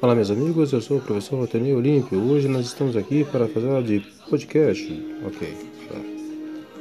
Olá, meus amigos, eu sou o professor Otemi Olímpio. Hoje nós estamos aqui para fazer de podcast. Ok, tá.